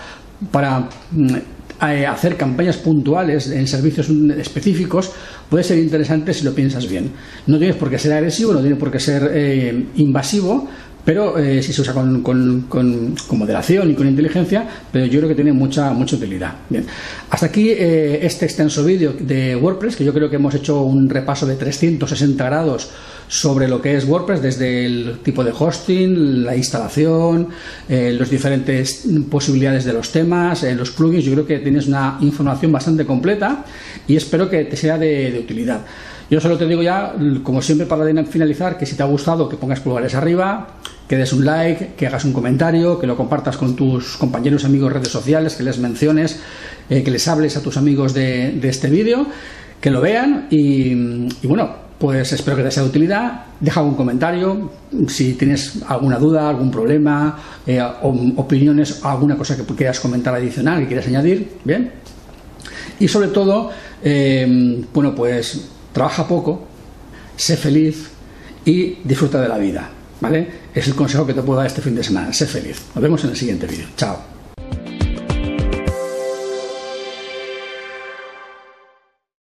para mm, hacer campañas puntuales en servicios específicos puede ser interesante si lo piensas bien. No tienes por qué ser agresivo, no tiene por qué ser invasivo, pero eh, si se usa con, con, moderación y con inteligencia, pero yo creo que tiene mucha, mucha utilidad. Bien, hasta aquí eh, este extenso vídeo de WordPress, que yo creo que hemos hecho un repaso de 360 grados sobre lo que es WordPress, desde el tipo de hosting, la instalación, eh, las diferentes posibilidades de los temas, los plugins. Yo creo que tienes una información bastante completa y espero que te sea de utilidad. Yo solo te digo ya, como siempre para finalizar, que si te ha gustado, que pongas pulgares arriba, que des un like, que hagas un comentario, que lo compartas con tus compañeros, amigos, redes sociales, que les menciones, eh, que les hables a tus amigos de, este vídeo, que lo vean y, bueno, pues espero que te sea de utilidad. Deja un comentario si tienes alguna duda, algún problema, eh, opiniones, alguna cosa que quieras comentar adicional, que quieras añadir, bien. Y sobre todo, eh, bueno, pues trabaja poco, sé feliz y disfruta de la vida. ¿Vale? Es el consejo que te puedo dar este fin de semana. Sé feliz. Nos vemos en el siguiente vídeo. Chao.